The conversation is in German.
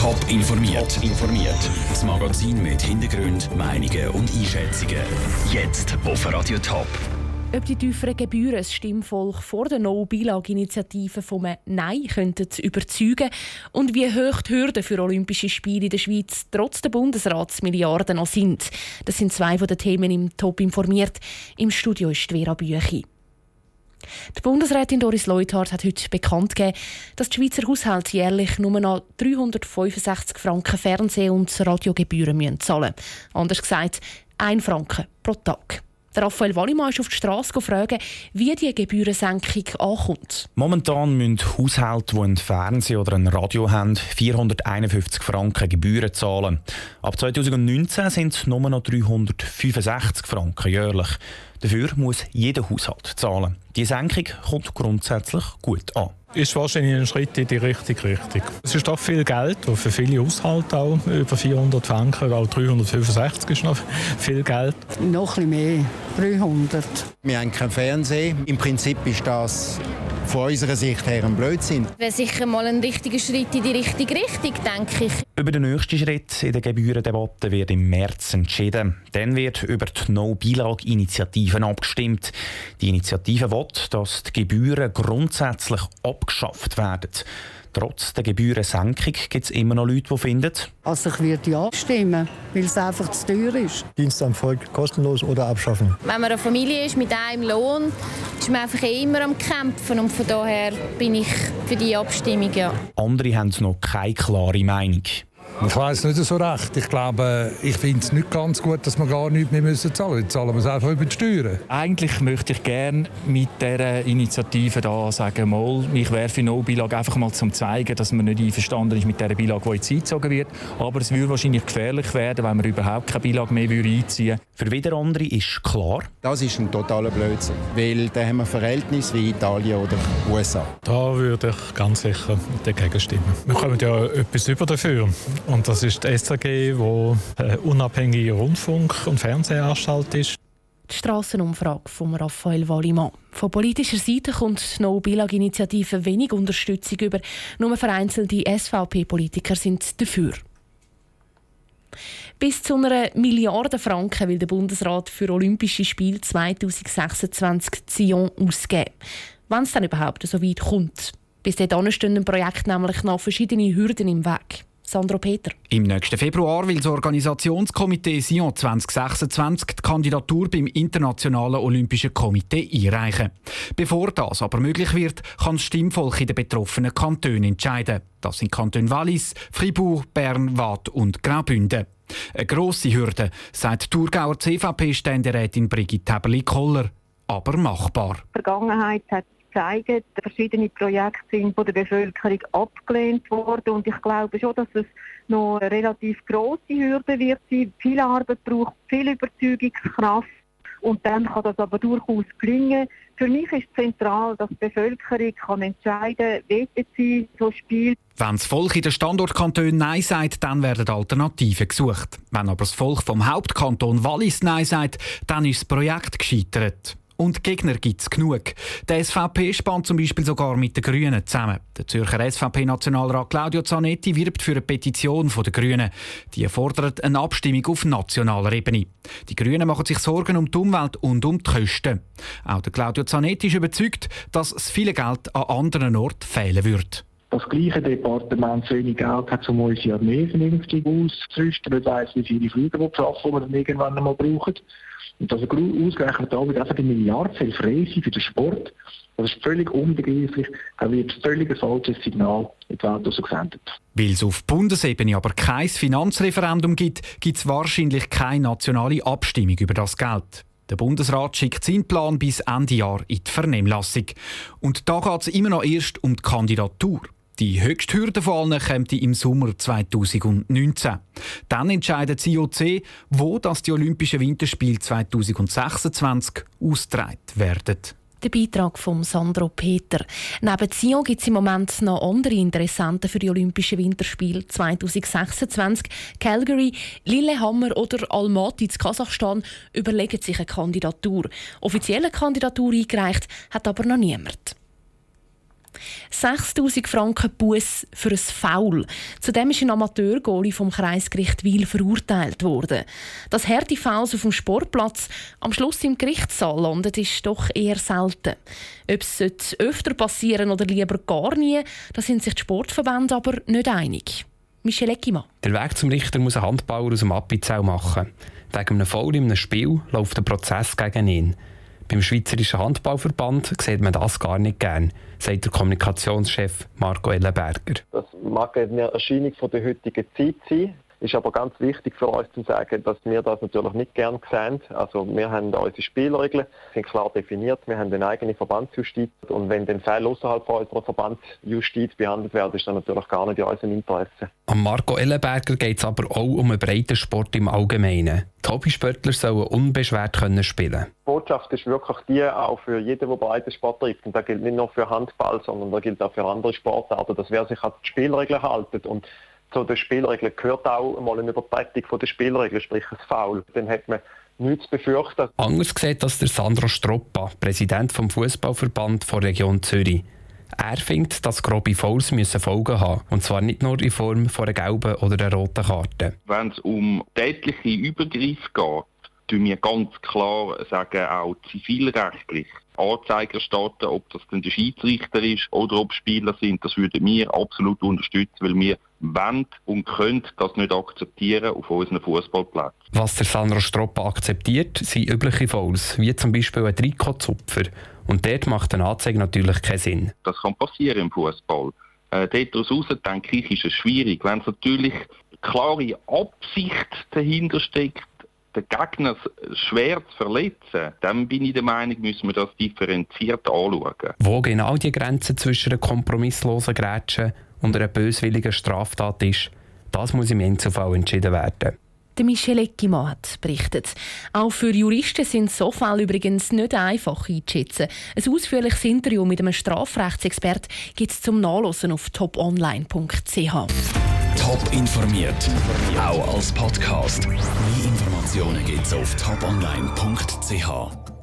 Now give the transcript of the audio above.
Top informiert. Top informiert. Das Magazin mit Hintergrund, Meinungen und Einschätzungen. Jetzt auf Radio Top. Ob die tieferen Gebühren das Stimmvolk vor der No-Bilag-Initiative vom Nein könnten überzeugen und wie hoch die Hürden für Olympische Spiele in der Schweiz trotz der Bundesratsmilliarden noch sind. Das sind zwei von den Themen im Top informiert. Im Studio ist Vera Büchi. Die Bundesrätin Doris Leuthard hat heute bekannt gegeben, dass die Schweizer Haushalte jährlich nur noch 365 Franken Fernseh- und Radiogebühren zahlen müssen. Anders gesagt, 1 Franken pro Tag. Raphael Wallimann ist auf die Straße fragen, wie die Gebührensenkung ankommt. Momentan müssen Haushalte, die ein Fernsehen oder ein Radio haben, 451 Franken Gebühren zahlen. Ab 2019 sind es nur noch 365 Franken jährlich. Dafür muss jeder Haushalt zahlen. Die Senkung kommt grundsätzlich gut an. Ist wahrscheinlich ein Schritt in die richtige Richtung. Es ist doch viel Geld, für viele Haushalte auch, über 400 Franken, auch 365 ist noch viel Geld. Noch ein bisschen mehr, 300. Wir haben kein Fernsehen. Im Prinzip ist das von unserer Sicht her ein Blödsinn. Wäre sicher mal ein richtiger Schritt in die richtige Richtung, denke ich. Über den nächsten Schritt in der Gebührendebatte wird im März entschieden. Dann wird über die No-Bilag-Initiativen abgestimmt. Die Initiative will, dass die Gebühren grundsätzlich abgeschafft werden. Trotz der Gebührensenkung gibt es immer noch Leute, die finden, also ich würde ja stimmen, weil es einfach zu teuer ist. Dienst am Volk kostenlos oder abschaffen. Wenn man eine Familie ist mit einem Lohn, ist man einfach immer am Kämpfen und von daher bin ich für die Abstimmung. Ja. Andere haben noch keine klare Meinung. Ich weiß nicht so recht. Ich glaube, ich finde es nicht ganz gut, dass wir gar nichts mehr müssen zahlen müssen. Jetzt zahlen wir es einfach über die Steuern. Eigentlich möchte ich gerne mit dieser Initiative da sagen, mal, ich werfe No-Beilage einfach mal zum zeigen, dass man nicht einverstanden ist mit dieser Beilage, die jetzt eingezogen wird. Aber es würde wahrscheinlich gefährlich werden, wenn man überhaupt keine Beilage mehr einziehen würde. Für wieder andere ist klar, das ist ein totaler Blödsinn, weil da haben wir Verhältnisse wie Italien oder USA. Da würde ich ganz sicher dagegen stimmen. Wir kommen ja etwas über dafür. Und das ist die SRG, die eine unabhängige Rundfunk- und Fernsehanstalt ist. Die Strassenumfrage von Raphael Wallimann. Von politischer Seite kommt die No-Bilag-Initiative wenig Unterstützung über. Nur vereinzelte SVP-Politiker sind dafür. Bis zu einer Milliarde Franken will der Bundesrat für Olympische Spiele 2026 Zion ausgeben. Wenn es dann überhaupt so weit kommt. Bis dahin stehen dem Projekt nämlich noch verschiedene Hürden im Weg. Sandro Peter. Im nächsten Februar will das Organisationskomitee Sion 2026 die Kandidatur beim Internationalen Olympischen Komitee einreichen. Bevor das aber möglich wird, kann das Stimmvolk in den betroffenen Kantonen entscheiden. Das sind Kanton Wallis, Fribourg, Bern, Waadt und Graubünden. Eine grosse Hürde, sagt Thurgauer CVP-Ständerätin Brigitte Heberli-Koller. Aber machbar. Die Vergangenheit hat zeigen, verschiedene Projekte sind von der Bevölkerung abgelehnt worden und ich glaube schon, dass es noch eine relativ große Hürde wird sein. Viel Arbeit braucht, viel Überzeugungskraft und dann kann das aber durchaus gelingen. Für mich ist zentral, dass die Bevölkerung kann entscheiden kann, sie so spielt. Wenn das Volk in den Standortkantonen Nein sagt, dann werden Alternativen gesucht. Wenn aber das Volk vom Hauptkanton Wallis Nein sagt, dann ist das Projekt gescheitert. Und Gegner gibt es genug. Der SVP spannt zum Beispiel sogar mit den Grünen zusammen. Der Zürcher SVP-Nationalrat Claudio Zanetti wirbt für eine Petition der Grünen. Die fordert eine Abstimmung auf nationaler Ebene. Die Grünen machen sich Sorgen um die Umwelt und um die Kosten. Auch der Claudio Zanetti ist überzeugt, dass es viel Geld an anderen Orten fehlen wird das gleiche Departement zu wenig Geld hat, um unsere Armee vernünftig auszurüsten. Nicht weiss, wie viele Flüge die wir dann irgendwann einmal brauchen. Und also ausgerechnet da wird einfach eine Milliarde frei sein für den Sport. Das ist völlig unbegreiflich. Da wird ein völlig falsches Signal in die Welt gesendet. Weil es auf Bundesebene aber kein Finanzreferendum gibt, gibt es wahrscheinlich keine nationale Abstimmung über das Geld. Der Bundesrat schickt seinen Plan bis Ende Jahr in die Vernehmlassung. Und da geht es immer noch erst um die Kandidatur. Die höchste Hürde von allen kommt im Sommer 2019. Dann entscheidet IOC, wo das die Olympischen Winterspiele 2026 ausgetragen werden. Der Beitrag von Sandro Peter. Neben Sion gibt es im Moment noch andere Interessenten für die Olympischen Winterspiele 2026. Calgary, Lillehammer oder Almaty in Kasachstan überlegen sich eine Kandidatur. Offizielle Kandidatur eingereicht hat aber noch niemand. 6000 Franken Buß für ein Foul. Zudem ist ein Amateurgoalie vom Kreisgericht Wil verurteilt worden. Das harte Fouls auf dem Sportplatz am Schluss im Gerichtssaal landet, ist doch eher selten. Ob es öfter passieren oder lieber gar nie, da sind sich die Sportverbände aber nicht einig. Michel Eckimann. Der Weg zum Richter muss ein Handbauer aus dem Appenzell machen. Wegen einem Foul in einem Spiel läuft der Prozess gegen ihn. Beim Schweizerischen Handballverband sieht man das gar nicht gern, sagt der Kommunikationschef Marco Ellenberger. Das mag eine Erscheinung von der heutigen Zeit sein. Ist aber ganz wichtig für uns zu sagen, dass wir das natürlich nicht gern sehen. Also wir haben unsere Spielregeln, sind klar definiert. Wir haben eine eigene Verbandsjustiz. Und wenn dann Fälle außerhalb von unserer Verbandsjustiz behandelt werden, ist das natürlich gar nicht in unserem Interesse. Am Marco Ellenberger geht es aber auch um einen breiten Sport im Allgemeinen. Die Hobbysportler sollen unbeschwert können spielen Die Botschaft ist wirklich die auch für jeden, der breiten Sport trifft. Und das gilt nicht nur für Handball, sondern das gilt auch für andere Sportarten, dass wer sich an die Spielregeln hält und zu den Spielregeln gehört auch mal eine Übertretung der Spielregeln, sprich ein Foul. Dann hat man nichts zu befürchten. Anders sieht das der Sandro Stroppa, Präsident vom Fußballverband der Region Zürich. Er findet, dass grobe Fouls müssen Folgen haben und zwar nicht nur in Form von einer gelben oder einer roten Karte. Wenn es um tätliche Übergriffe geht, tun wir ganz klar sagen, auch zivilrechtlich Anzeiger starten, ob das denn der Schiedsrichter ist oder ob Spieler sind, das würden wir absolut unterstützen, weil wir wollen und können das nicht akzeptieren auf unseren Fußballplätzen. Was der Sandro Stroppa akzeptiert, sind übliche Fouls, wie zum Beispiel ein Trikotzupfer. Und dort macht eine Anzeige natürlich keinen Sinn. Das kann passieren im Fußball. Äh, daraus heraus, denke ich, ist es schwierig. Wenn es natürlich klare Absicht dahinter steckt, den Gegner schwer zu verletzen, dann bin ich der Meinung, müssen wir das differenziert anschauen. Wo genau die Grenze zwischen einer kompromisslosen Grätsche und einer böswilligen Straftat ist, das muss im Einzelfall entschieden werden. Der Michel Eckimann hat berichtet. Auch für Juristen sind so Fälle übrigens nicht einfach einzuschätzen. Ein ausführliches Interview mit einem Strafrechtsexpert gibt es zum Nachlesen auf toponline.ch. Top informiert, auch als Podcast. Mehr Informationen gibt es auf toponline.ch.